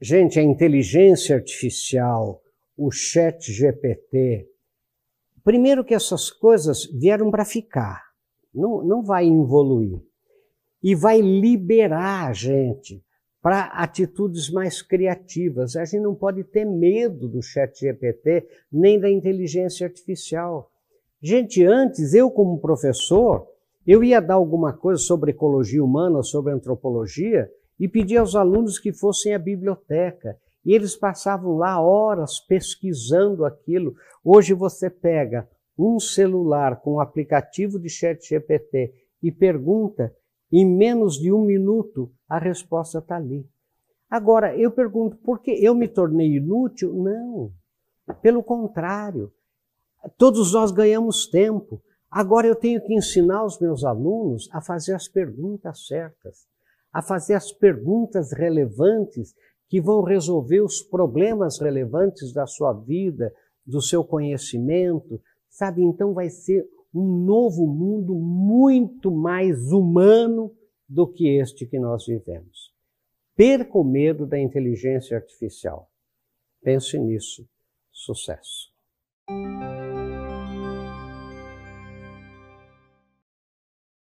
Gente, a inteligência artificial, o chat GPT, primeiro que essas coisas vieram para ficar, não, não vai evoluir. E vai liberar a gente para atitudes mais criativas. A gente não pode ter medo do chat GPT nem da inteligência artificial. Gente, antes, eu como professor, eu ia dar alguma coisa sobre ecologia humana, sobre antropologia, e pedia aos alunos que fossem à biblioteca. E eles passavam lá horas pesquisando aquilo. Hoje você pega um celular com um aplicativo de chat GPT e pergunta, em menos de um minuto a resposta está ali. Agora, eu pergunto, por que eu me tornei inútil? Não. Pelo contrário, todos nós ganhamos tempo. Agora eu tenho que ensinar os meus alunos a fazer as perguntas certas, a fazer as perguntas relevantes que vão resolver os problemas relevantes da sua vida, do seu conhecimento, sabe? Então vai ser um novo mundo muito mais humano do que este que nós vivemos. Perca o medo da inteligência artificial. Pense nisso. Sucesso.